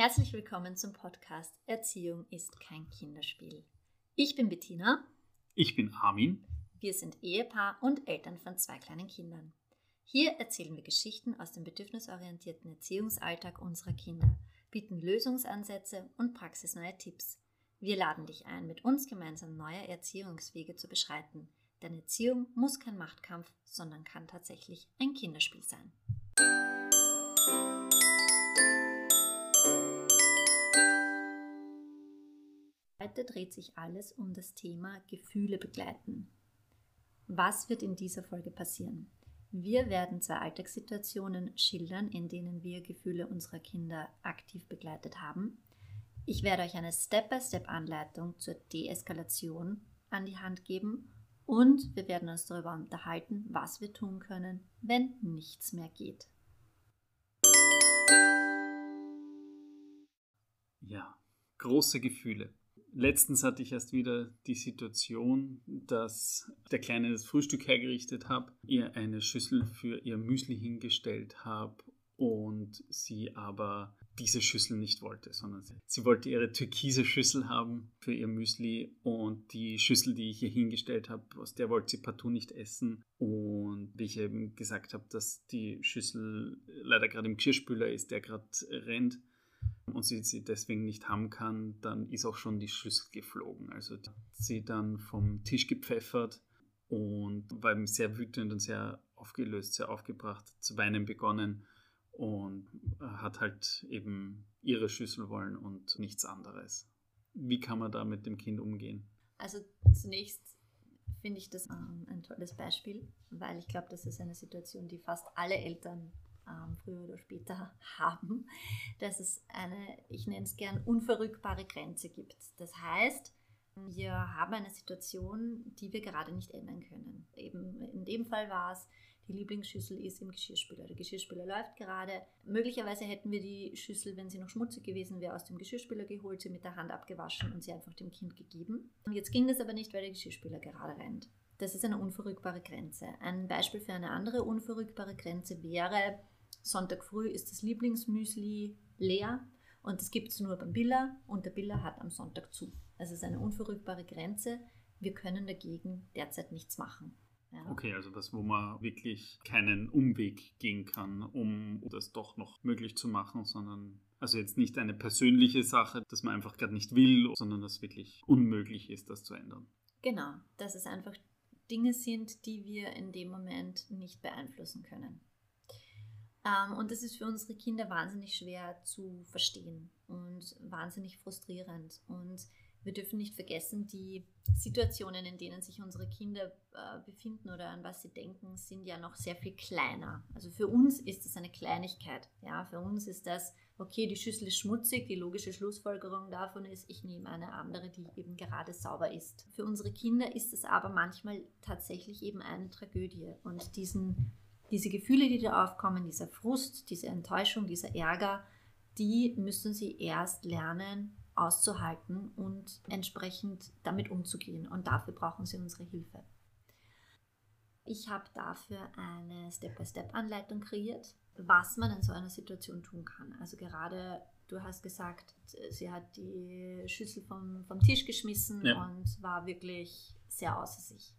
Herzlich willkommen zum Podcast Erziehung ist kein Kinderspiel. Ich bin Bettina. Ich bin Armin. Wir sind Ehepaar und Eltern von zwei kleinen Kindern. Hier erzählen wir Geschichten aus dem bedürfnisorientierten Erziehungsalltag unserer Kinder, bieten Lösungsansätze und praxisneue Tipps. Wir laden dich ein, mit uns gemeinsam neue Erziehungswege zu beschreiten. Denn Erziehung muss kein Machtkampf, sondern kann tatsächlich ein Kinderspiel sein. Heute dreht sich alles um das Thema Gefühle begleiten. Was wird in dieser Folge passieren? Wir werden zwei Alltagssituationen schildern, in denen wir Gefühle unserer Kinder aktiv begleitet haben. Ich werde euch eine Step-by-Step-Anleitung zur Deeskalation an die Hand geben und wir werden uns darüber unterhalten, was wir tun können, wenn nichts mehr geht. Ja, große Gefühle. Letztens hatte ich erst wieder die Situation, dass der Kleine das Frühstück hergerichtet habe, ihr eine Schüssel für ihr Müsli hingestellt habe und sie aber diese Schüssel nicht wollte, sondern sie, sie, wollte ihre türkise Schüssel haben für ihr Müsli und die Schüssel, die ich ihr hingestellt habe, aus der wollte sie partout nicht essen. Und wie ich eben gesagt habe, dass die Schüssel leider gerade im Geschirrspüler ist, der gerade rennt, und sie sie deswegen nicht haben kann, dann ist auch schon die Schüssel geflogen. Also hat sie dann vom Tisch gepfeffert und war sehr wütend und sehr aufgelöst, sehr aufgebracht, zu weinen begonnen und hat halt eben ihre Schüssel wollen und nichts anderes. Wie kann man da mit dem Kind umgehen? Also zunächst finde ich das ähm, ein tolles Beispiel, weil ich glaube, das ist eine Situation, die fast alle Eltern ähm, früher oder später haben, dass es eine, ich nenne es gern, unverrückbare Grenze gibt. Das heißt, wir haben eine Situation, die wir gerade nicht ändern können. Eben in dem Fall war es, die Lieblingsschüssel ist im Geschirrspüler. Der Geschirrspüler läuft gerade. Möglicherweise hätten wir die Schüssel, wenn sie noch schmutzig gewesen wäre, aus dem Geschirrspüler geholt, sie mit der Hand abgewaschen und sie einfach dem Kind gegeben. Jetzt ging das aber nicht, weil der Geschirrspüler gerade rennt. Das ist eine unverrückbare Grenze. Ein Beispiel für eine andere unverrückbare Grenze wäre, Sonntag früh ist das Lieblingsmüsli leer und das gibt es nur beim Biller und der Biller hat am Sonntag zu. Also es ist eine unverrückbare Grenze. Wir können dagegen derzeit nichts machen. Ja. Okay, also das, wo man wirklich keinen Umweg gehen kann, um das doch noch möglich zu machen, sondern also jetzt nicht eine persönliche Sache, dass man einfach gerade nicht will, sondern dass wirklich unmöglich ist, das zu ändern. Genau, dass es einfach Dinge sind, die wir in dem Moment nicht beeinflussen können. Ähm, und das ist für unsere Kinder wahnsinnig schwer zu verstehen und wahnsinnig frustrierend. Und wir dürfen nicht vergessen, die Situationen, in denen sich unsere Kinder äh, befinden oder an was sie denken, sind ja noch sehr viel kleiner. Also für uns ist das eine Kleinigkeit. Ja, für uns ist das, okay, die Schüssel ist schmutzig, die logische Schlussfolgerung davon ist, ich nehme eine andere, die eben gerade sauber ist. Für unsere Kinder ist es aber manchmal tatsächlich eben eine Tragödie. Und diesen diese Gefühle, die da aufkommen, dieser Frust, diese Enttäuschung, dieser Ärger, die müssen sie erst lernen auszuhalten und entsprechend damit umzugehen. Und dafür brauchen sie unsere Hilfe. Ich habe dafür eine Step-by-Step-Anleitung kreiert, was man in so einer Situation tun kann. Also gerade, du hast gesagt, sie hat die Schüssel vom, vom Tisch geschmissen ja. und war wirklich sehr außer sich.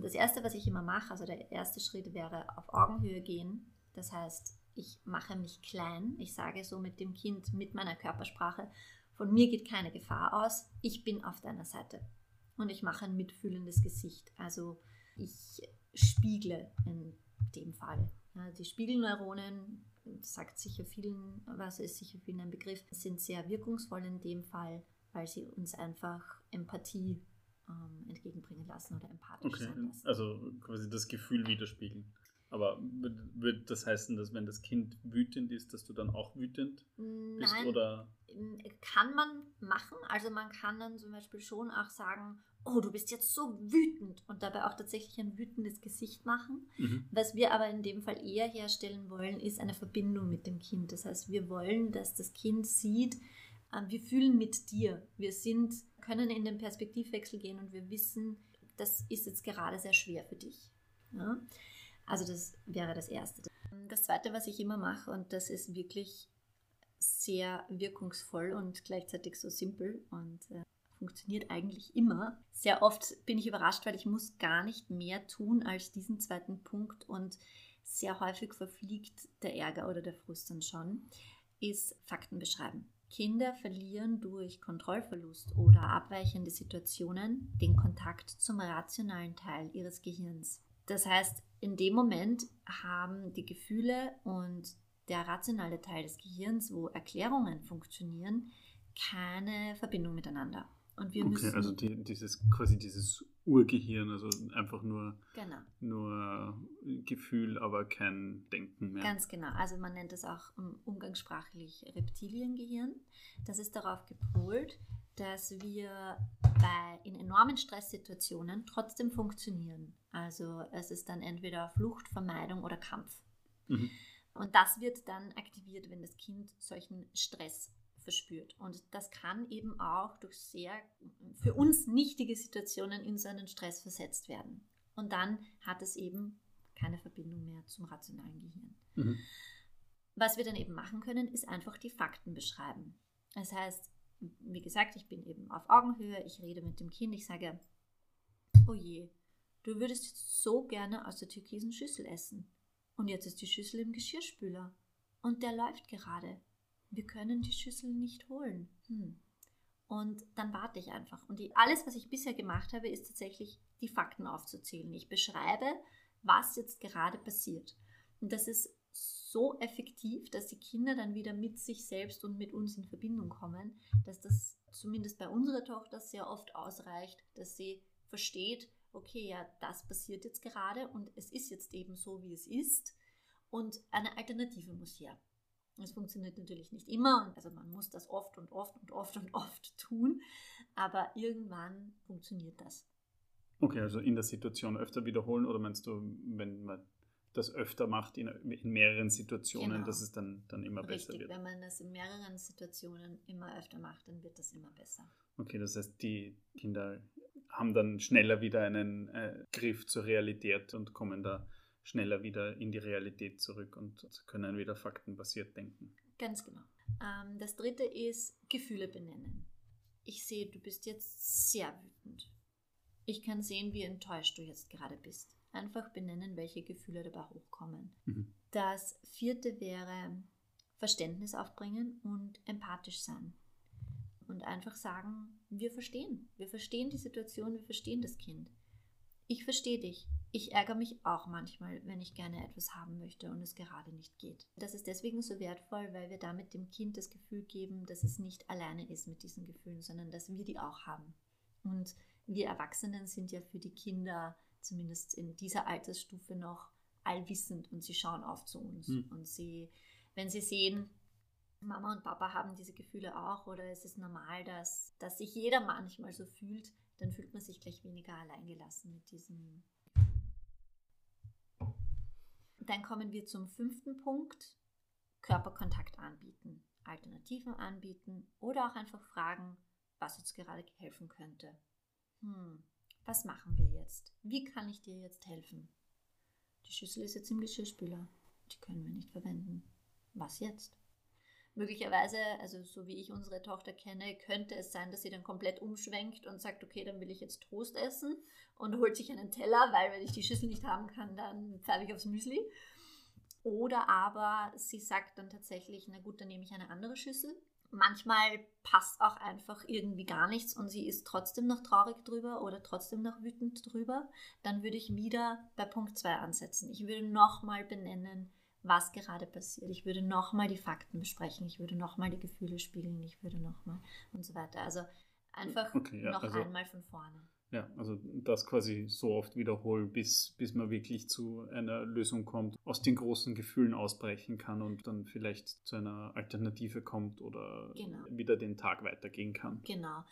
Das Erste, was ich immer mache, also der erste Schritt wäre auf Augenhöhe gehen. Das heißt, ich mache mich klein. Ich sage so mit dem Kind, mit meiner Körpersprache, von mir geht keine Gefahr aus. Ich bin auf deiner Seite. Und ich mache ein mitfühlendes Gesicht. Also ich spiegle in dem Fall. Die Spiegelneuronen, sagt sicher vielen, was ist sicher vielen ein Begriff, sind sehr wirkungsvoll in dem Fall, weil sie uns einfach Empathie ähm, entgegenbringen lassen oder empathisch okay. sein lassen. Also quasi das Gefühl widerspiegeln. Aber wird das heißen, dass wenn das Kind wütend ist, dass du dann auch wütend bist? Nein, oder? kann man machen. Also man kann dann zum Beispiel schon auch sagen, oh, du bist jetzt so wütend und dabei auch tatsächlich ein wütendes Gesicht machen. Mhm. Was wir aber in dem Fall eher herstellen wollen, ist eine Verbindung mit dem Kind. Das heißt, wir wollen, dass das Kind sieht, ähm, wir fühlen mit dir. Wir sind können in den Perspektivwechsel gehen und wir wissen, das ist jetzt gerade sehr schwer für dich. Ja? Also das wäre das Erste. Das Zweite, was ich immer mache, und das ist wirklich sehr wirkungsvoll und gleichzeitig so simpel und äh, funktioniert eigentlich immer. Sehr oft bin ich überrascht, weil ich muss gar nicht mehr tun als diesen zweiten Punkt und sehr häufig verfliegt der Ärger oder der Frust dann schon, ist Fakten beschreiben. Kinder verlieren durch Kontrollverlust oder abweichende Situationen den Kontakt zum rationalen Teil ihres Gehirns. Das heißt, in dem Moment haben die Gefühle und der rationale Teil des Gehirns, wo Erklärungen funktionieren, keine Verbindung miteinander. Und wir okay, müssen, also die, dieses quasi dieses Urgehirn, also einfach nur, genau. nur Gefühl, aber kein Denken mehr. Ganz genau. Also man nennt es auch umgangssprachlich Reptiliengehirn. Das ist darauf gepolt, dass wir bei, in enormen Stresssituationen trotzdem funktionieren. Also es ist dann entweder Flucht, Vermeidung oder Kampf. Mhm. Und das wird dann aktiviert, wenn das Kind solchen Stress verspürt. Und das kann eben auch durch sehr für uns nichtige Situationen in so einen Stress versetzt werden. Und dann hat es eben keine Verbindung mehr zum rationalen Gehirn. Mhm. Was wir dann eben machen können, ist einfach die Fakten beschreiben. Das heißt, wie gesagt, ich bin eben auf Augenhöhe, ich rede mit dem Kind, ich sage, oh je, du würdest jetzt so gerne aus der türkisen Schüssel essen. Und jetzt ist die Schüssel im Geschirrspüler. Und der läuft gerade wir können die Schüssel nicht holen. Hm. Und dann warte ich einfach. Und die, alles, was ich bisher gemacht habe, ist tatsächlich die Fakten aufzuzählen. Ich beschreibe, was jetzt gerade passiert. Und das ist so effektiv, dass die Kinder dann wieder mit sich selbst und mit uns in Verbindung kommen, dass das zumindest bei unserer Tochter sehr oft ausreicht, dass sie versteht, okay, ja, das passiert jetzt gerade und es ist jetzt eben so, wie es ist und eine Alternative muss her. Es funktioniert natürlich nicht immer, also man muss das oft und oft und oft und oft tun, aber irgendwann funktioniert das. Okay, also in der Situation öfter wiederholen oder meinst du, wenn man das öfter macht in, in mehreren Situationen, genau. dass es dann, dann immer Richtig, besser wird? Wenn man das in mehreren Situationen immer öfter macht, dann wird das immer besser. Okay, das heißt, die Kinder haben dann schneller wieder einen äh, Griff zur Realität und kommen da schneller wieder in die Realität zurück und können wieder faktenbasiert denken. Ganz genau. Ähm, das dritte ist Gefühle benennen. Ich sehe, du bist jetzt sehr wütend. Ich kann sehen, wie enttäuscht du jetzt gerade bist. Einfach benennen, welche Gefühle dabei hochkommen. Mhm. Das vierte wäre Verständnis aufbringen und empathisch sein. Und einfach sagen, wir verstehen. Wir verstehen die Situation, wir verstehen das Kind. Ich verstehe dich. Ich ärgere mich auch manchmal, wenn ich gerne etwas haben möchte und es gerade nicht geht. Das ist deswegen so wertvoll, weil wir damit dem Kind das Gefühl geben, dass es nicht alleine ist mit diesen Gefühlen, sondern dass wir die auch haben. Und wir Erwachsenen sind ja für die Kinder, zumindest in dieser Altersstufe, noch allwissend und sie schauen auf zu uns. Mhm. Und sie, wenn sie sehen, Mama und Papa haben diese Gefühle auch oder es ist normal, dass, dass sich jeder manchmal so fühlt, dann fühlt man sich gleich weniger alleingelassen mit diesem. Dann kommen wir zum fünften Punkt, Körperkontakt anbieten, Alternativen anbieten oder auch einfach fragen, was uns gerade helfen könnte. Hm, was machen wir jetzt? Wie kann ich dir jetzt helfen? Die Schüssel ist jetzt im Geschirrspüler. Die können wir nicht verwenden. Was jetzt? Möglicherweise, also so wie ich unsere Tochter kenne, könnte es sein, dass sie dann komplett umschwenkt und sagt, okay, dann will ich jetzt Toast essen und holt sich einen Teller, weil wenn ich die Schüssel nicht haben kann, dann pfeife ich aufs Müsli. Oder aber sie sagt dann tatsächlich, na gut, dann nehme ich eine andere Schüssel. Manchmal passt auch einfach irgendwie gar nichts und sie ist trotzdem noch traurig drüber oder trotzdem noch wütend drüber. Dann würde ich wieder bei Punkt 2 ansetzen. Ich würde nochmal benennen, was gerade passiert. Ich würde nochmal die Fakten besprechen, ich würde nochmal die Gefühle spiegeln, ich würde nochmal und so weiter. Also einfach okay, ja, noch also, einmal von vorne. Ja, also das quasi so oft wiederholen, bis, bis man wirklich zu einer Lösung kommt, aus den großen Gefühlen ausbrechen kann und dann vielleicht zu einer Alternative kommt oder genau. wieder den Tag weitergehen kann. Genau.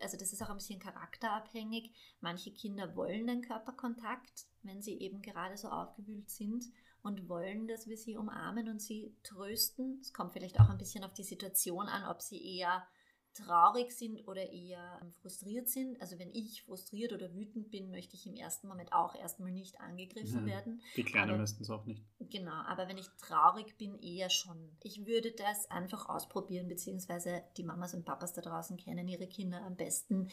Also das ist auch ein bisschen charakterabhängig. Manche Kinder wollen den Körperkontakt, wenn sie eben gerade so aufgewühlt sind und wollen, dass wir sie umarmen und sie trösten. Es kommt vielleicht auch ein bisschen auf die Situation an, ob sie eher traurig sind oder eher frustriert sind. Also wenn ich frustriert oder wütend bin, möchte ich im ersten Moment auch erstmal nicht angegriffen ja, werden. Die Kleinen müssten es auch nicht. Genau, aber wenn ich traurig bin, eher schon. Ich würde das einfach ausprobieren, beziehungsweise die Mamas und Papas da draußen kennen ihre Kinder am besten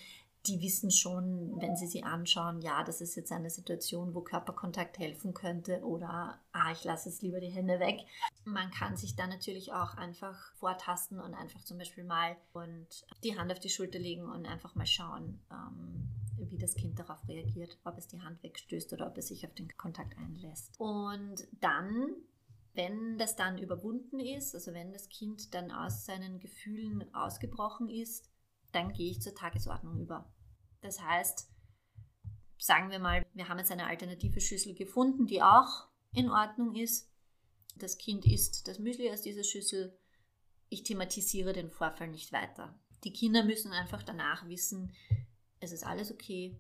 die wissen schon, wenn sie sie anschauen, ja, das ist jetzt eine Situation, wo Körperkontakt helfen könnte oder, ah, ich lasse jetzt lieber die Hände weg. Man kann sich dann natürlich auch einfach vortasten und einfach zum Beispiel mal und die Hand auf die Schulter legen und einfach mal schauen, ähm, wie das Kind darauf reagiert, ob es die Hand wegstößt oder ob es sich auf den Kontakt einlässt. Und dann wenn das dann überwunden ist, also wenn das Kind dann aus seinen Gefühlen ausgebrochen ist, dann gehe ich zur Tagesordnung über. Das heißt, sagen wir mal, wir haben jetzt eine alternative Schüssel gefunden, die auch in Ordnung ist. Das Kind isst das Müsli aus dieser Schüssel. Ich thematisiere den Vorfall nicht weiter. Die Kinder müssen einfach danach wissen, es ist alles okay,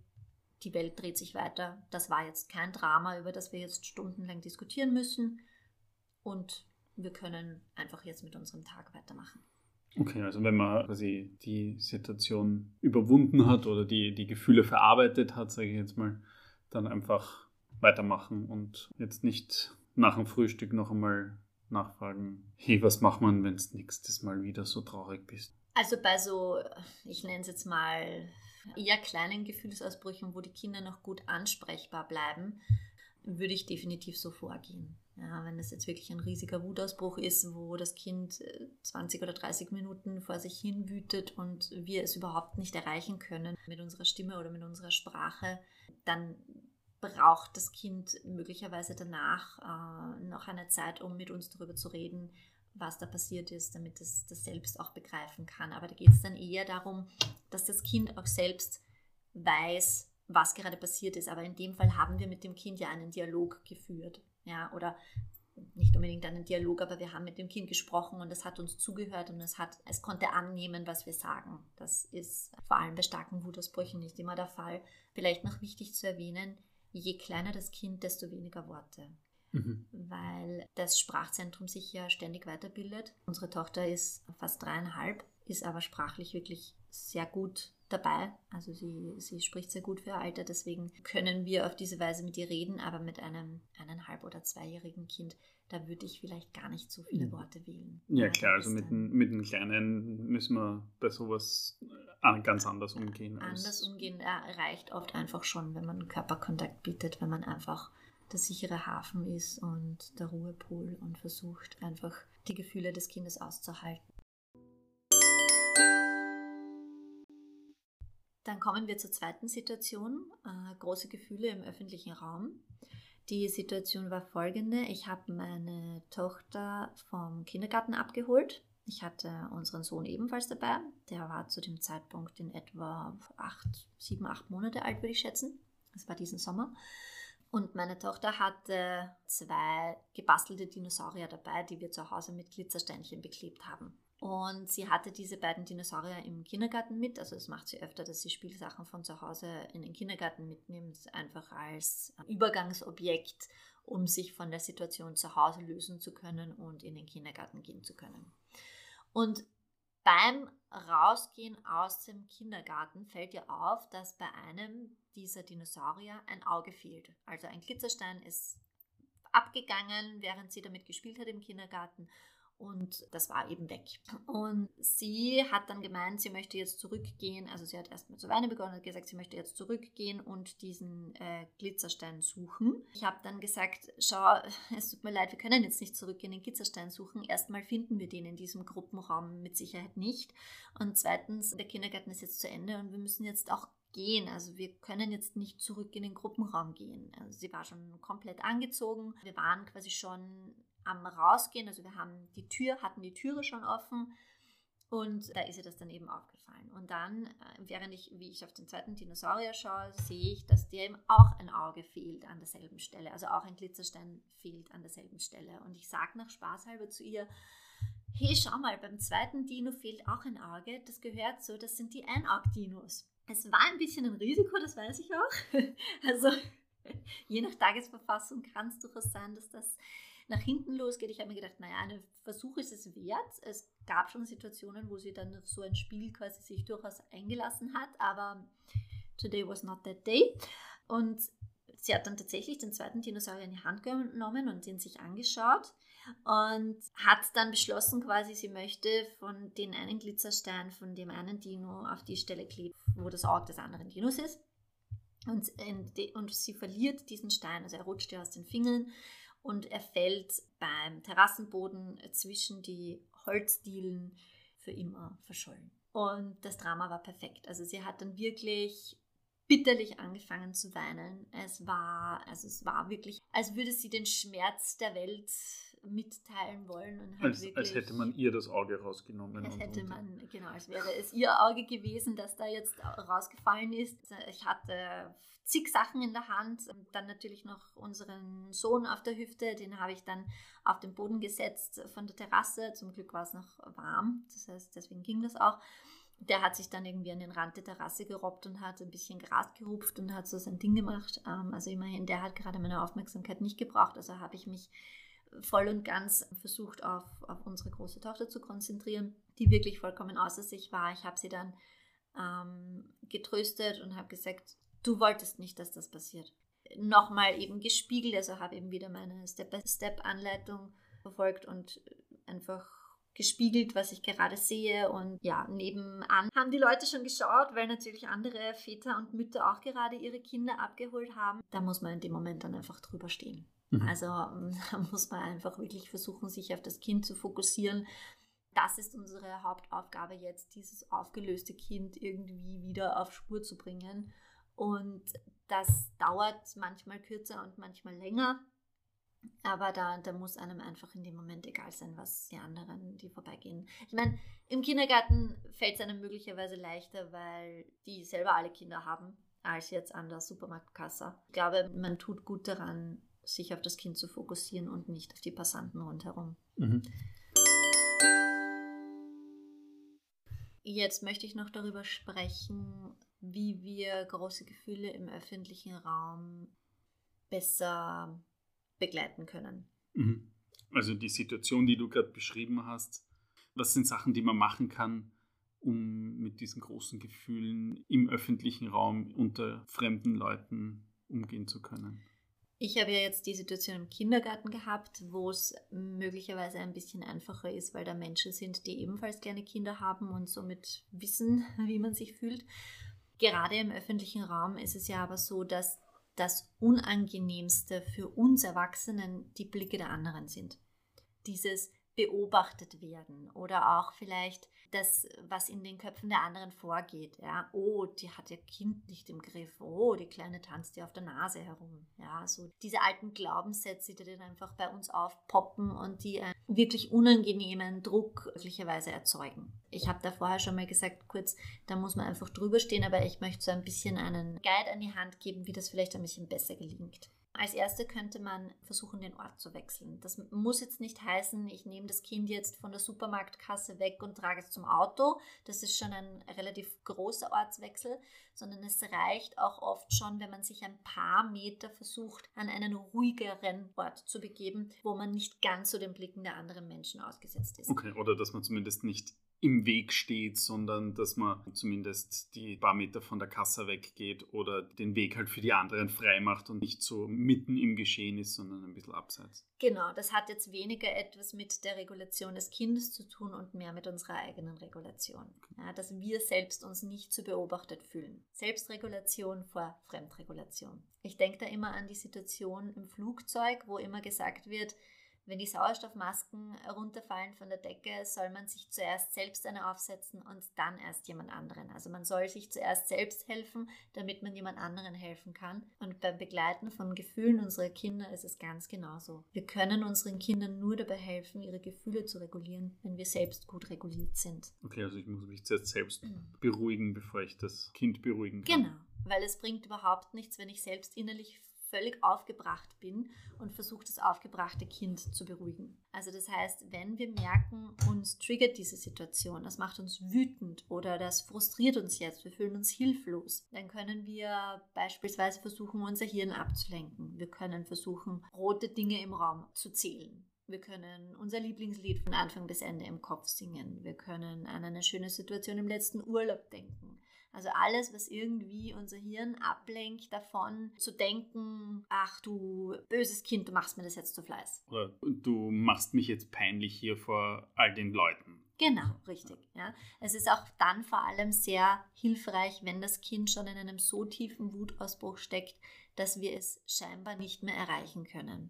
die Welt dreht sich weiter. Das war jetzt kein Drama, über das wir jetzt stundenlang diskutieren müssen. Und wir können einfach jetzt mit unserem Tag weitermachen. Okay, also wenn man quasi die Situation überwunden hat oder die, die Gefühle verarbeitet hat, sage ich jetzt mal, dann einfach weitermachen und jetzt nicht nach dem Frühstück noch einmal nachfragen, hey, was macht man, wenn es nächstes Mal wieder so traurig bist? Also bei so, ich nenne es jetzt mal eher kleinen Gefühlsausbrüchen, wo die Kinder noch gut ansprechbar bleiben, würde ich definitiv so vorgehen. Ja, wenn es jetzt wirklich ein riesiger Wutausbruch ist, wo das Kind 20 äh, oder 30 Minuten vor sich hin wütet und wir es überhaupt nicht erreichen können mit unserer Stimme oder mit unserer Sprache, dann braucht das Kind möglicherweise danach äh, noch eine Zeit, um mit uns darüber zu reden, was da passiert ist, damit es das selbst auch begreifen kann. Aber da geht es dann eher darum, dass das Kind auch selbst weiß, was gerade passiert ist. Aber in dem Fall haben wir mit dem Kind ja einen Dialog geführt ja, oder nicht unbedingt einen Dialog, aber wir haben mit dem Kind gesprochen und es hat uns zugehört und es hat, es konnte annehmen, was wir sagen. Das ist vor allem bei starken Wutausbrüchen nicht immer der Fall. Vielleicht noch wichtig zu erwähnen, je kleiner das Kind, desto weniger Worte. Mhm. Weil das Sprachzentrum sich ja ständig weiterbildet. Unsere Tochter ist fast dreieinhalb, ist aber sprachlich wirklich sehr gut dabei. Also sie, sie spricht sehr gut für ihr Alter, deswegen können wir auf diese Weise mit ihr reden, aber mit einem eineinhalb- oder zweijährigen Kind, da würde ich vielleicht gar nicht so viele Worte wählen. Ja, klar, also mit, ein, mit einem Kleinen müssen wir bei sowas äh, ganz anders umgehen. Anders umgehen reicht oft einfach schon, wenn man Körperkontakt bietet, wenn man einfach der sichere Hafen ist und der Ruhepol und versucht einfach die Gefühle des Kindes auszuhalten. Dann kommen wir zur zweiten Situation, äh, große Gefühle im öffentlichen Raum. Die Situation war folgende. Ich habe meine Tochter vom Kindergarten abgeholt. Ich hatte unseren Sohn ebenfalls dabei. Der war zu dem Zeitpunkt in etwa acht, sieben, acht Monate alt, würde ich schätzen. Das war diesen Sommer. Und meine Tochter hatte zwei gebastelte Dinosaurier dabei, die wir zu Hause mit Glitzersteinchen beklebt haben. Und sie hatte diese beiden Dinosaurier im Kindergarten mit. Also das macht sie öfter, dass sie Spielsachen von zu Hause in den Kindergarten mitnimmt, einfach als Übergangsobjekt, um sich von der Situation zu Hause lösen zu können und in den Kindergarten gehen zu können. Und beim Rausgehen aus dem Kindergarten fällt ihr auf, dass bei einem dieser Dinosaurier ein Auge fehlt. Also ein Glitzerstein ist abgegangen, während sie damit gespielt hat im Kindergarten und das war eben weg. Und sie hat dann gemeint, sie möchte jetzt zurückgehen. Also sie hat erstmal zu weinen begonnen und gesagt, sie möchte jetzt zurückgehen und diesen äh, Glitzerstein suchen. Ich habe dann gesagt, schau, es tut mir leid, wir können jetzt nicht zurückgehen, den Glitzerstein suchen. Erstmal finden wir den in diesem Gruppenraum mit Sicherheit nicht. Und zweitens, der Kindergarten ist jetzt zu Ende und wir müssen jetzt auch gehen. Also wir können jetzt nicht zurück in den Gruppenraum gehen. Also sie war schon komplett angezogen. Wir waren quasi schon am Rausgehen, also wir haben die Tür, hatten die Türe schon offen und da ist ihr das dann eben aufgefallen. Und dann, äh, während ich, wie ich auf den zweiten Dinosaurier schaue, sehe ich, dass dem auch ein Auge fehlt an derselben Stelle. Also auch ein Glitzerstein fehlt an derselben Stelle. Und ich sage nach Spaß halber zu ihr, hey, schau mal, beim zweiten Dino fehlt auch ein Auge. Das gehört so, das sind die Einaug-Dinos. Es war ein bisschen ein Risiko, das weiß ich auch. Also je nach Tagesverfassung kann es durchaus sein, dass das nach hinten losgeht. Ich habe mir gedacht, naja, ein Versuch ist es wert. Es gab schon Situationen, wo sie dann auf so ein Spiel quasi sich durchaus eingelassen hat, aber today was not that day. Und sie hat dann tatsächlich den zweiten Dinosaurier in die Hand genommen und den sich angeschaut und hat dann beschlossen, quasi, sie möchte von den einen Glitzerstein von dem einen Dino auf die Stelle kleben, wo das Auge des anderen Dinos ist. Und, und sie verliert diesen Stein, also er rutscht ihr aus den Fingern und er fällt beim Terrassenboden zwischen die Holzdielen für immer verschollen. Und das Drama war perfekt. Also sie hat dann wirklich bitterlich angefangen zu weinen. Es war, also es war wirklich, als würde sie den Schmerz der Welt mitteilen wollen. Und als, wirklich, als hätte man ihr das Auge rausgenommen. Als hätte man, genau, als wäre es ihr Auge gewesen, das da jetzt rausgefallen ist. Ich hatte zig Sachen in der Hand. Dann natürlich noch unseren Sohn auf der Hüfte, den habe ich dann auf den Boden gesetzt von der Terrasse. Zum Glück war es noch warm, das heißt, deswegen ging das auch. Der hat sich dann irgendwie an den Rand der Terrasse gerobbt und hat ein bisschen Gras gerupft und hat so sein Ding gemacht. Ähm, also immerhin, der hat gerade meine Aufmerksamkeit nicht gebraucht. Also habe ich mich voll und ganz versucht, auf, auf unsere große Tochter zu konzentrieren, die wirklich vollkommen außer sich war. Ich habe sie dann ähm, getröstet und habe gesagt, du wolltest nicht, dass das passiert. Nochmal eben gespiegelt, also habe eben wieder meine Step-by-Step-Anleitung verfolgt und einfach gespiegelt, was ich gerade sehe. Und ja, nebenan haben die Leute schon geschaut, weil natürlich andere Väter und Mütter auch gerade ihre Kinder abgeholt haben. Da muss man in dem Moment dann einfach drüber stehen. Mhm. Also da muss man einfach wirklich versuchen, sich auf das Kind zu fokussieren. Das ist unsere Hauptaufgabe jetzt, dieses aufgelöste Kind irgendwie wieder auf Spur zu bringen. Und das dauert manchmal kürzer und manchmal länger. Aber da, da muss einem einfach in dem Moment egal sein, was die anderen, die vorbeigehen. Ich meine, im Kindergarten fällt es einem möglicherweise leichter, weil die selber alle Kinder haben, als jetzt an der Supermarktkasse. Ich glaube, man tut gut daran, sich auf das Kind zu fokussieren und nicht auf die Passanten rundherum. Mhm. Jetzt möchte ich noch darüber sprechen, wie wir große Gefühle im öffentlichen Raum besser begleiten können. Mhm. Also die Situation, die du gerade beschrieben hast, was sind Sachen, die man machen kann, um mit diesen großen Gefühlen im öffentlichen Raum unter fremden Leuten umgehen zu können? Ich habe ja jetzt die Situation im Kindergarten gehabt, wo es möglicherweise ein bisschen einfacher ist, weil da Menschen sind, die ebenfalls kleine Kinder haben und somit wissen, wie man sich fühlt. Gerade im öffentlichen Raum ist es ja aber so, dass das Unangenehmste für uns Erwachsenen die Blicke der anderen sind. Dieses beobachtet werden oder auch vielleicht das, was in den Köpfen der anderen vorgeht. Ja, oh, die hat ihr Kind nicht im Griff. Oh, die Kleine tanzt ihr auf der Nase herum. Ja, so diese alten Glaubenssätze, die dann einfach bei uns aufpoppen und die einen wirklich unangenehmen Druck möglicherweise erzeugen. Ich habe da vorher schon mal gesagt, kurz, da muss man einfach drüber stehen, aber ich möchte so ein bisschen einen Guide an die Hand geben, wie das vielleicht ein bisschen besser gelingt. Als erste könnte man versuchen, den Ort zu wechseln. Das muss jetzt nicht heißen, ich nehme das Kind jetzt von der Supermarktkasse weg und trage es zum Auto. Das ist schon ein relativ großer Ortswechsel, sondern es reicht auch oft schon, wenn man sich ein paar Meter versucht, an einen ruhigeren Ort zu begeben, wo man nicht ganz so den Blicken der anderen Menschen ausgesetzt ist. Okay, oder dass man zumindest nicht im Weg steht, sondern dass man zumindest die paar Meter von der Kasse weggeht oder den Weg halt für die anderen frei macht und nicht so mitten im Geschehen ist, sondern ein bisschen abseits. Genau, das hat jetzt weniger etwas mit der Regulation des Kindes zu tun und mehr mit unserer eigenen Regulation. Ja, dass wir selbst uns nicht zu beobachtet fühlen. Selbstregulation vor Fremdregulation. Ich denke da immer an die Situation im Flugzeug, wo immer gesagt wird, wenn die Sauerstoffmasken runterfallen von der Decke, soll man sich zuerst selbst eine aufsetzen und dann erst jemand anderen. Also man soll sich zuerst selbst helfen, damit man jemand anderen helfen kann. Und beim Begleiten von Gefühlen unserer Kinder ist es ganz genauso. Wir können unseren Kindern nur dabei helfen, ihre Gefühle zu regulieren, wenn wir selbst gut reguliert sind. Okay, also ich muss mich zuerst selbst mhm. beruhigen, bevor ich das Kind beruhigen kann. Genau, weil es bringt überhaupt nichts, wenn ich selbst innerlich völlig aufgebracht bin und versuche das aufgebrachte Kind zu beruhigen. Also das heißt, wenn wir merken, uns triggert diese Situation, das macht uns wütend oder das frustriert uns jetzt, wir fühlen uns hilflos, dann können wir beispielsweise versuchen, unser Hirn abzulenken. Wir können versuchen, rote Dinge im Raum zu zählen. Wir können unser Lieblingslied von Anfang bis Ende im Kopf singen. Wir können an eine schöne Situation im letzten Urlaub denken. Also alles, was irgendwie unser Hirn ablenkt davon zu denken, ach du böses Kind, du machst mir das jetzt zu Fleiß. Oder du machst mich jetzt peinlich hier vor all den Leuten. Genau, richtig. Ja. Es ist auch dann vor allem sehr hilfreich, wenn das Kind schon in einem so tiefen Wutausbruch steckt, dass wir es scheinbar nicht mehr erreichen können.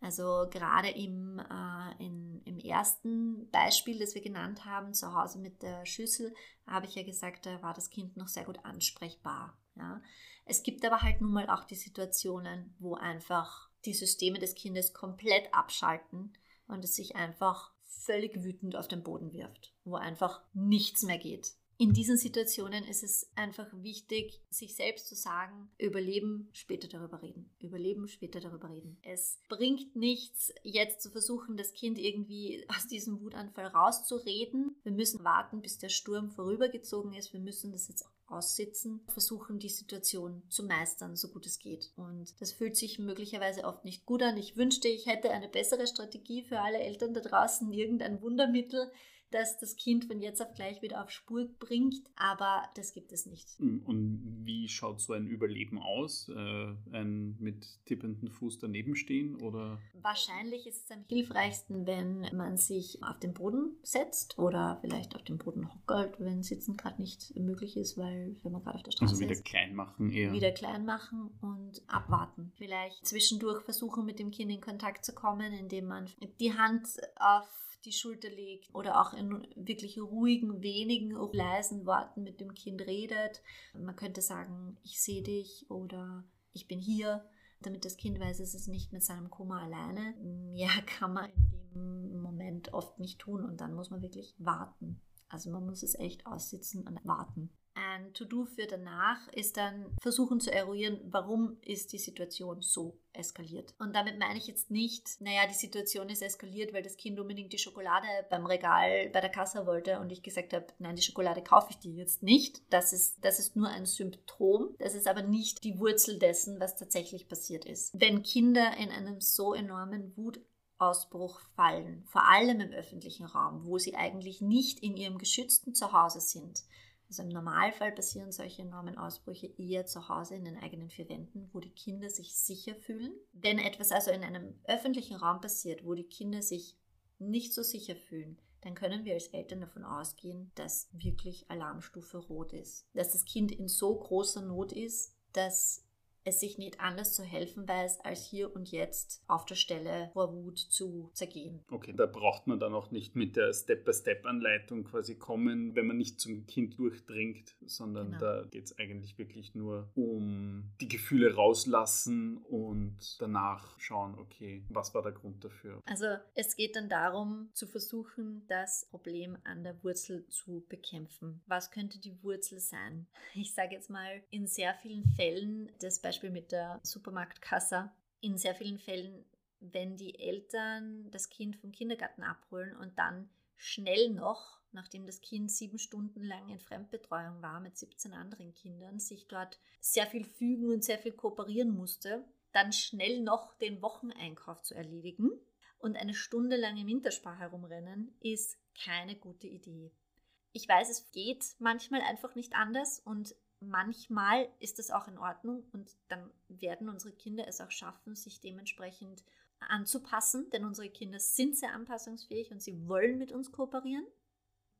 Also gerade im, äh, in, im ersten Beispiel, das wir genannt haben, zu Hause mit der Schüssel, habe ich ja gesagt, da war das Kind noch sehr gut ansprechbar. Ja. Es gibt aber halt nun mal auch die Situationen, wo einfach die Systeme des Kindes komplett abschalten und es sich einfach völlig wütend auf den Boden wirft, wo einfach nichts mehr geht in diesen Situationen ist es einfach wichtig, sich selbst zu sagen, überleben, später darüber reden. Überleben, später darüber reden. Es bringt nichts, jetzt zu versuchen, das Kind irgendwie aus diesem Wutanfall rauszureden. Wir müssen warten, bis der Sturm vorübergezogen ist. Wir müssen das jetzt aussitzen, versuchen die Situation zu meistern, so gut es geht. Und das fühlt sich möglicherweise oft nicht gut an. Ich wünschte, ich hätte eine bessere Strategie für alle Eltern da draußen, irgendein Wundermittel, das das Kind von jetzt auf gleich wieder auf Spur bringt, aber das gibt es nicht. Hm, und wie schaut so ein Überleben aus? Äh, ein mit tippenden Fuß daneben stehen oder? Wahrscheinlich ist es am hilfreichsten, wenn man sich auf den Boden setzt oder vielleicht auf den Boden hockert, wenn Sitzen gerade nicht möglich ist, weil wenn man gerade auf der Straße ist. Also wieder ist, klein machen eher. Wieder klein machen und abwarten. Vielleicht zwischendurch versuchen, mit dem Kind in Kontakt zu kommen, indem man die Hand auf die Schulter legt oder auch in wirklich ruhigen, wenigen, leisen Worten mit dem Kind redet. Man könnte sagen, ich sehe dich oder ich bin hier, damit das Kind weiß, es ist nicht mit seinem Kummer alleine. Ja, kann man in dem Moment oft nicht tun und dann muss man wirklich warten. Also man muss es echt aussitzen und warten. Ein To-Do für danach ist dann versuchen zu eruieren, warum ist die Situation so eskaliert. Und damit meine ich jetzt nicht, naja, die Situation ist eskaliert, weil das Kind unbedingt die Schokolade beim Regal bei der Kasse wollte und ich gesagt habe, nein, die Schokolade kaufe ich dir jetzt nicht. Das ist, das ist nur ein Symptom. Das ist aber nicht die Wurzel dessen, was tatsächlich passiert ist. Wenn Kinder in einem so enormen Wut Ausbruch fallen, vor allem im öffentlichen Raum, wo sie eigentlich nicht in ihrem geschützten Zuhause sind, also im Normalfall passieren solche enormen Ausbrüche eher zu Hause in den eigenen vier Wänden, wo die Kinder sich sicher fühlen. Wenn etwas also in einem öffentlichen Raum passiert, wo die Kinder sich nicht so sicher fühlen, dann können wir als Eltern davon ausgehen, dass wirklich Alarmstufe rot ist. Dass das Kind in so großer Not ist, dass es sich nicht anders zu helfen weiß, als hier und jetzt auf der Stelle vor Wut zu zergehen. Okay, da braucht man dann auch nicht mit der Step-by-Step-Anleitung quasi kommen, wenn man nicht zum Kind durchdringt, sondern genau. da geht es eigentlich wirklich nur um die Gefühle rauslassen und danach schauen, okay, was war der Grund dafür? Also es geht dann darum, zu versuchen, das Problem an der Wurzel zu bekämpfen. Was könnte die Wurzel sein? Ich sage jetzt mal, in sehr vielen Fällen des Beispiels Beispiel mit der Supermarktkasse. In sehr vielen Fällen, wenn die Eltern das Kind vom Kindergarten abholen und dann schnell noch, nachdem das Kind sieben Stunden lang in Fremdbetreuung war mit 17 anderen Kindern, sich dort sehr viel fügen und sehr viel kooperieren musste, dann schnell noch den Wocheneinkauf zu erledigen und eine Stunde lang im Winterspar herumrennen, ist keine gute Idee. Ich weiß, es geht manchmal einfach nicht anders und manchmal ist das auch in Ordnung und dann werden unsere Kinder es auch schaffen, sich dementsprechend anzupassen, denn unsere Kinder sind sehr anpassungsfähig und sie wollen mit uns kooperieren.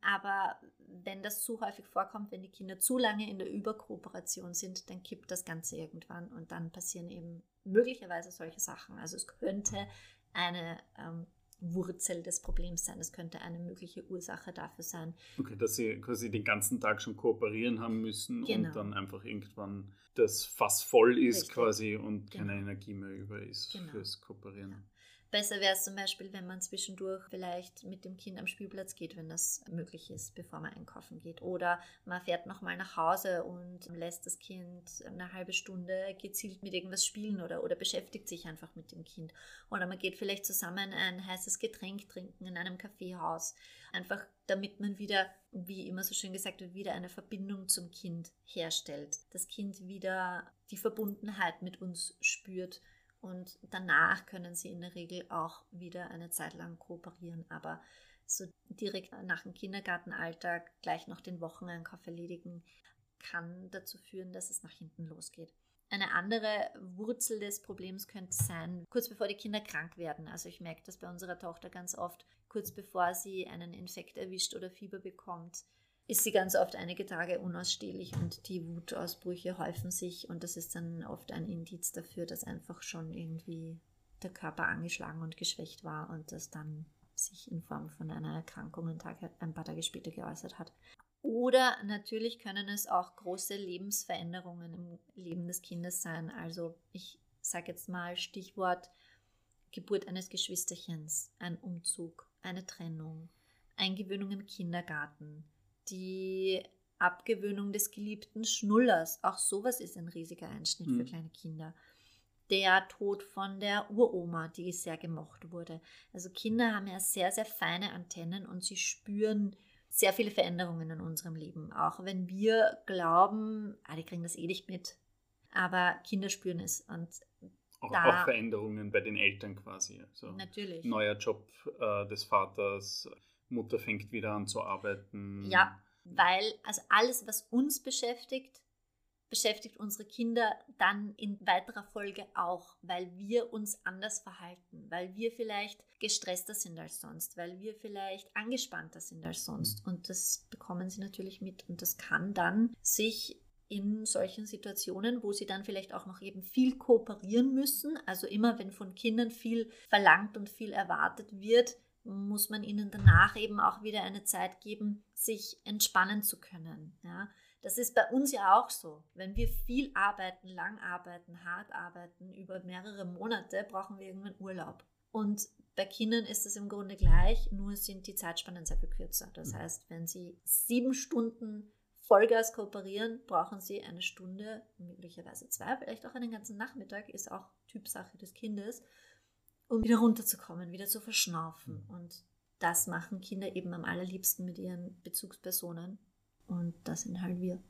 Aber wenn das zu häufig vorkommt, wenn die Kinder zu lange in der Überkooperation sind, dann kippt das Ganze irgendwann und dann passieren eben möglicherweise solche Sachen. Also es könnte eine ähm, Wurzel des Problems sein. Das könnte eine mögliche Ursache dafür sein. Okay, dass sie quasi den ganzen Tag schon kooperieren haben müssen genau. und dann einfach irgendwann das Fass voll ist Richtig. quasi und genau. keine Energie mehr über ist genau. fürs Kooperieren. Ja. Besser wäre es zum Beispiel, wenn man zwischendurch vielleicht mit dem Kind am Spielplatz geht, wenn das möglich ist, bevor man einkaufen geht. Oder man fährt nochmal nach Hause und lässt das Kind eine halbe Stunde gezielt mit irgendwas spielen oder, oder beschäftigt sich einfach mit dem Kind. Oder man geht vielleicht zusammen ein heißes Getränk trinken in einem Kaffeehaus. Einfach damit man wieder, wie immer so schön gesagt wird, wieder eine Verbindung zum Kind herstellt. Das Kind wieder die Verbundenheit mit uns spürt und danach können sie in der Regel auch wieder eine Zeit lang kooperieren. Aber so direkt nach dem Kindergartenalltag gleich noch den Wocheneinkauf erledigen, kann dazu führen, dass es nach hinten losgeht. Eine andere Wurzel des Problems könnte sein, kurz bevor die Kinder krank werden. Also ich merke das bei unserer Tochter ganz oft, kurz bevor sie einen Infekt erwischt oder Fieber bekommt, ist sie ganz oft einige Tage unausstehlich und die Wutausbrüche häufen sich und das ist dann oft ein Indiz dafür, dass einfach schon irgendwie der Körper angeschlagen und geschwächt war und das dann sich in Form von einer Erkrankung ein, Tag, ein paar Tage später geäußert hat. Oder natürlich können es auch große Lebensveränderungen im Leben des Kindes sein. Also ich sage jetzt mal Stichwort Geburt eines Geschwisterchens, ein Umzug, eine Trennung, Eingewöhnung im Kindergarten, die Abgewöhnung des geliebten Schnullers. Auch sowas ist ein riesiger Einschnitt mhm. für kleine Kinder. Der Tod von der Uroma, die sehr gemocht wurde. Also Kinder haben ja sehr, sehr feine Antennen und sie spüren sehr viele Veränderungen in unserem Leben. Auch wenn wir glauben, ah, die kriegen das eh nicht mit. Aber Kinder spüren es. Und auch, auch Veränderungen bei den Eltern quasi. Also natürlich. Neuer Job äh, des Vaters, Mutter fängt wieder an zu arbeiten. Ja, weil also alles, was uns beschäftigt, beschäftigt unsere Kinder dann in weiterer Folge auch, weil wir uns anders verhalten, weil wir vielleicht gestresster sind als sonst, weil wir vielleicht angespannter sind als sonst. Und das bekommen sie natürlich mit. Und das kann dann sich in solchen Situationen, wo sie dann vielleicht auch noch eben viel kooperieren müssen, also immer wenn von Kindern viel verlangt und viel erwartet wird, muss man ihnen danach eben auch wieder eine Zeit geben, sich entspannen zu können. Ja? Das ist bei uns ja auch so. Wenn wir viel arbeiten, lang arbeiten, hart arbeiten, über mehrere Monate, brauchen wir irgendwann Urlaub. Und bei Kindern ist es im Grunde gleich, nur sind die Zeitspannen sehr viel kürzer. Das mhm. heißt, wenn sie sieben Stunden Vollgas kooperieren, brauchen sie eine Stunde, möglicherweise zwei, vielleicht auch einen ganzen Nachmittag, ist auch Typsache des Kindes, um wieder runterzukommen, wieder zu verschnaufen. Mhm. Und das machen Kinder eben am allerliebsten mit ihren Bezugspersonen. Und das sind halt wir.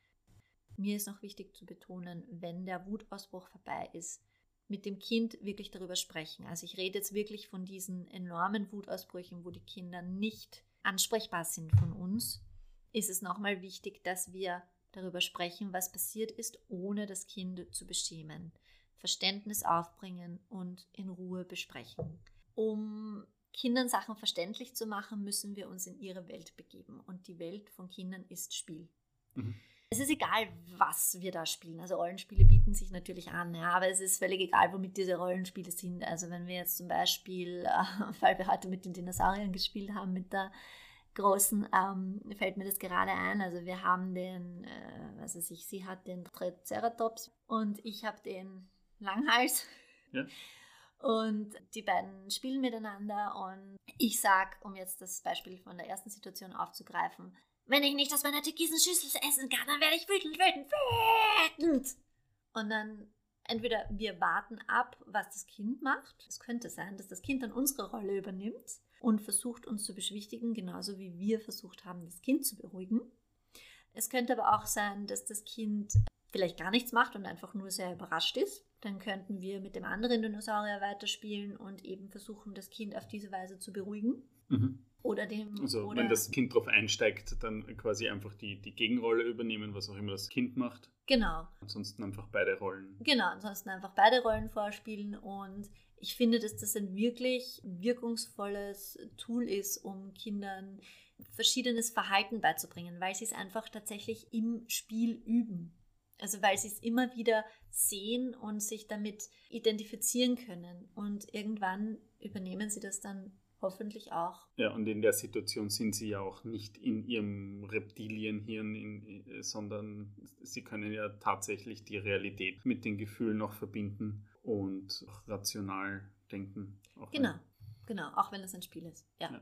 Mir ist noch wichtig zu betonen, wenn der Wutausbruch vorbei ist, mit dem Kind wirklich darüber sprechen. Also ich rede jetzt wirklich von diesen enormen Wutausbrüchen, wo die Kinder nicht ansprechbar sind von uns. Ist es nochmal wichtig, dass wir darüber sprechen, was passiert ist, ohne das Kind zu beschämen. Verständnis aufbringen und in Ruhe besprechen. Um Kindern Sachen verständlich zu machen, müssen wir uns in ihre Welt begeben. Und die Welt von Kindern ist Spiel. Mhm. Es ist egal, was wir da spielen. Also Rollenspiele bieten sich natürlich an, ja, aber es ist völlig egal, womit diese Rollenspiele sind. Also wenn wir jetzt zum Beispiel, äh, weil wir heute mit den Dinosauriern gespielt haben, mit der großen, ähm, fällt mir das gerade ein. Also wir haben den, äh, was weiß ich, sie hat den Triceratops und ich habe den Langhals. Ja. Und die beiden spielen miteinander und ich sage, um jetzt das Beispiel von der ersten Situation aufzugreifen, wenn ich nicht aus meiner Türkisenschüssel essen kann, dann werde ich wütend, wütend, wütend. Und dann entweder wir warten ab, was das Kind macht. Es könnte sein, dass das Kind dann unsere Rolle übernimmt und versucht uns zu beschwichtigen, genauso wie wir versucht haben, das Kind zu beruhigen. Es könnte aber auch sein, dass das Kind vielleicht gar nichts macht und einfach nur sehr überrascht ist. Dann könnten wir mit dem anderen Dinosaurier weiterspielen und eben versuchen, das Kind auf diese Weise zu beruhigen. Mhm. Oder dem. Also, oder wenn das Kind darauf einsteigt, dann quasi einfach die, die Gegenrolle übernehmen, was auch immer das Kind macht. Genau. Ansonsten einfach beide Rollen. Genau, ansonsten einfach beide Rollen vorspielen. Und ich finde, dass das ein wirklich wirkungsvolles Tool ist, um Kindern verschiedenes Verhalten beizubringen, weil sie es einfach tatsächlich im Spiel üben. Also weil sie es immer wieder sehen und sich damit identifizieren können. Und irgendwann übernehmen sie das dann hoffentlich auch. Ja, und in der Situation sind sie ja auch nicht in ihrem Reptilienhirn, in, sondern sie können ja tatsächlich die Realität mit den Gefühlen noch verbinden und rational denken. genau, genau, auch wenn das ein Spiel ist. ja. ja.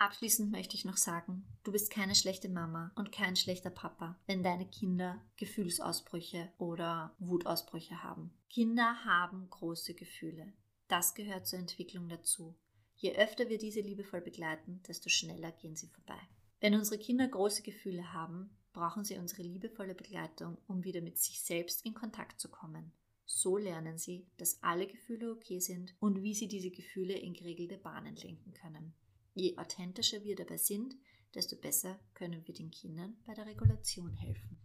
Abschließend möchte ich noch sagen, du bist keine schlechte Mama und kein schlechter Papa, wenn deine Kinder Gefühlsausbrüche oder Wutausbrüche haben. Kinder haben große Gefühle. Das gehört zur Entwicklung dazu. Je öfter wir diese liebevoll begleiten, desto schneller gehen sie vorbei. Wenn unsere Kinder große Gefühle haben, brauchen sie unsere liebevolle Begleitung, um wieder mit sich selbst in Kontakt zu kommen. So lernen sie, dass alle Gefühle okay sind und wie sie diese Gefühle in geregelte Bahnen lenken können. Je authentischer wir dabei sind, desto besser können wir den Kindern bei der Regulation helfen.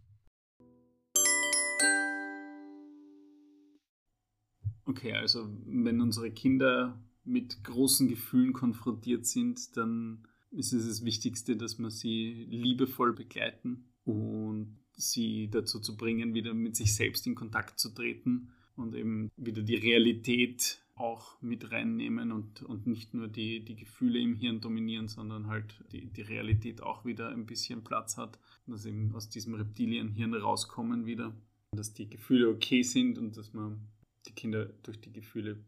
Okay, also wenn unsere Kinder mit großen Gefühlen konfrontiert sind, dann ist es das Wichtigste, dass wir sie liebevoll begleiten und sie dazu zu bringen, wieder mit sich selbst in Kontakt zu treten und eben wieder die Realität auch mit reinnehmen und, und nicht nur die, die Gefühle im Hirn dominieren, sondern halt die, die Realität auch wieder ein bisschen Platz hat, dass eben aus diesem Reptilienhirn rauskommen wieder, dass die Gefühle okay sind und dass man die Kinder durch die Gefühle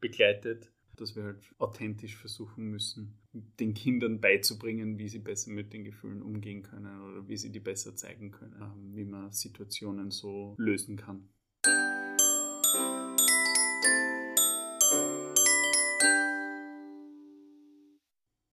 begleitet, dass wir halt authentisch versuchen müssen, den Kindern beizubringen, wie sie besser mit den Gefühlen umgehen können oder wie sie die besser zeigen können, ähm, wie man Situationen so lösen kann.